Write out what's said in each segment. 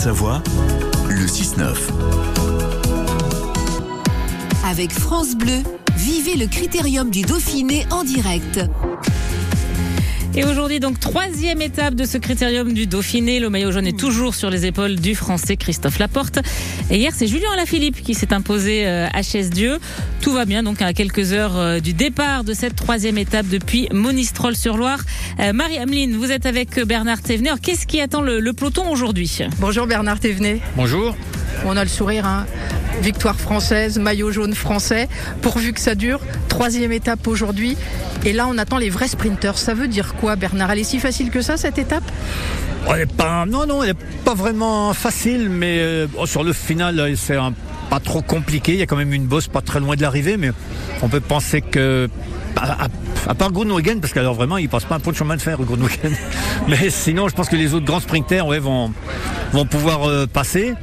Haute-Savoie, le 6-9. Avec France Bleu, vivez le critérium du Dauphiné en direct. Et aujourd'hui, donc, troisième étape de ce critérium du Dauphiné. Le maillot jaune est toujours sur les épaules du Français Christophe Laporte. Et hier, c'est Julien Alaphilippe qui s'est imposé euh, à Chaise-Dieu. Tout va bien, donc, à quelques heures euh, du départ de cette troisième étape depuis Monistrol-sur-Loire. Euh, Marie-Ameline, vous êtes avec Bernard Thévenet. Qu'est-ce qui attend le, le peloton aujourd'hui? Bonjour Bernard Thévenet. Bonjour. On a le sourire, hein. victoire française, maillot jaune français, pourvu que ça dure. Troisième étape aujourd'hui. Et là, on attend les vrais sprinteurs. Ça veut dire quoi, Bernard? Elle est si facile que ça, cette étape? Pas, non, non, elle n'est pas vraiment facile, mais euh, sur le final, euh, c'est pas trop compliqué. Il y a quand même une bosse pas très loin de l'arrivée, mais on peut penser que. À, part Groenewegen, parce qu'alors vraiment, il passe pas un pot de chemin de fer, Groenewegen. Mais sinon, je pense que les autres grands sprinters ouais, vont, vont pouvoir euh, passer.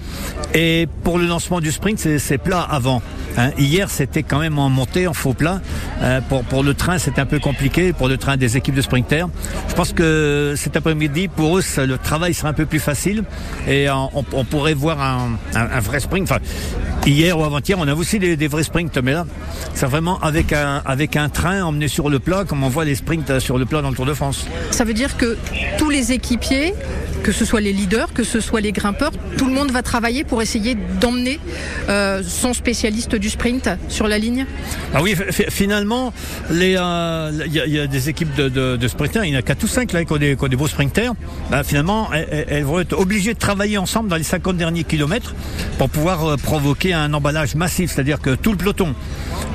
Et pour le lancement du sprint, c'est c'est plat avant. hein. Hier, c'était quand même en montée, en faux plat. Euh, pour, pour le train, c'était un peu compliqué, pour le train des équipes de sprinters. Je pense que cet après-midi, pour eux, le travail sera un peu plus facile. Et on, on pourrait voir un, un- un vrai sprint. Enfin, hier ou avant-hier, on a aussi des, des vrais sprints, mais là, c'est vraiment avec un, avec un train emmené sur le plat, comme on voit les sprints euh, sur le plat dans le Tour de France. Ça veut dire que tous les équipiers, que ce soit les leaders, que ce soit les grimpeurs, tout le monde va travailler pour essayer d'emmener euh, son spécialiste du sprint sur la ligne? Ah oui, finalement, euh, il y, a- il y a des équipes de, de, de sprinters, il y en a 4 ou 5 là, qui ont des, qui ont des beaux sprinters. Ben, finalement, elles, elles- vont être obligées de travailler ensemble dans les 50 derniers kilomètres pour pouvoir provoquer un emballage massif, c'est-à-dire que tout le peloton.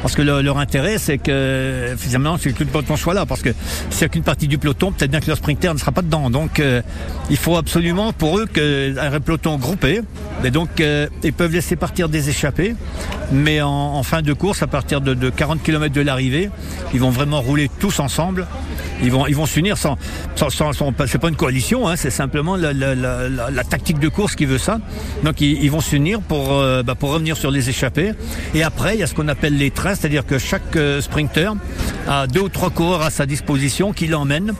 Parce que le- leur intérêt, c'est que finalement, tout le peloton soit là. Parce que s'il n'y a qu'une partie du peloton, peut-être bien que leur sprinter ne sera pas dedans. Donc, euh, il faut absolument pour eux qu'un peloton groupé. Et donc, euh, ils peuvent laisser partir des échappés. Mais en, en fin de course, à partir de, de 40 km de l'arrivée, ils vont vraiment rouler tous ensemble. Ils vont, ils vont s'unir sans, sans, sans, c'est pas une coalition, hein, c'est simplement la, tactique de course qui veut ça. Donc ils, vont s'unir pour, euh, bah, pour revenir sur les échappées. Et après, il y a ce qu'on appelle les trains, c'est-à-dire que chaque euh, sprinter a deux ou trois coureurs à sa disposition qui l'emmènent.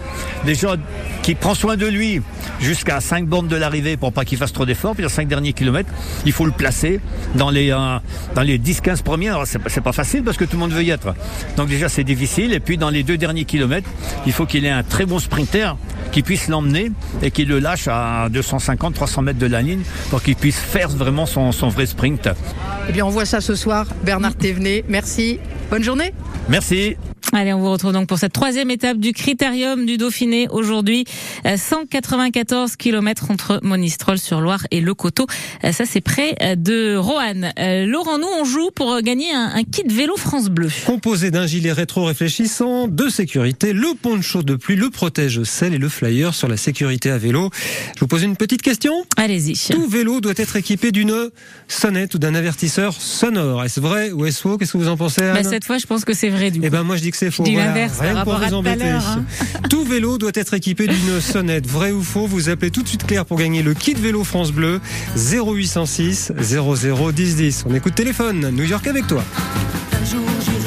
Déjà, qui prend soin de lui jusqu'à 5 bornes de l'arrivée pour pas qu'il fasse trop d'efforts. Puis les 5 derniers kilomètres, il faut le placer dans les, euh, dans les 10-15 premiers. Alors c'est, pas- pas facile parce que tout le monde veut y être. Donc déjà c'est difficile. Et puis dans les deux derniers kilomètres, il faut qu'il ait un très bon sprinter qui puisse l'emmener et qui le lâche à 250-300 mètres de la ligne pour qu'il puisse faire vraiment son, son vrai sprint. Eh bien, on voit ça ce soir. Bernard Thévenet, merci. Bonne journée. Merci. Allez, on vous retrouve donc pour cette troisième étape du Critérium du Dauphiné aujourd'hui. Euh, 194 km entre Monistrol sur Loire et Le Coteau. Euh, Ça, c'est près euh, de Roanne. Euh, Laurent, nous, on joue pour euh, gagner un, un kit vélo France Bleu. Composé d'un gilet rétro-réfléchissant, de sécurité, le poncho de pluie, le protège-sel et le flyer sur la sécurité à vélo. Je vous pose une petite question. Allez-y. Tout vélo doit être équipé d'une sonnette ou d'un avertisseur sonore. Est-ce vrai ou est-ce faux? Qu'est-ce que vous en pensez Anne? Bah, cette fois, je pense que c'est vrai du coup. Eh ben moi je dis que c'est faux. dis Voilà, l'inverse rien par que pour rapport à vous tout à embêter. l'heure, hein. Tout vélo doit être équipé d'une sonnette. Vrai ou faux Vous appelez tout de suite Claire pour gagner le kit vélo France Bleu 0806 00 10 10. On écoute téléphone. New York avec toi. Un jour, j'irai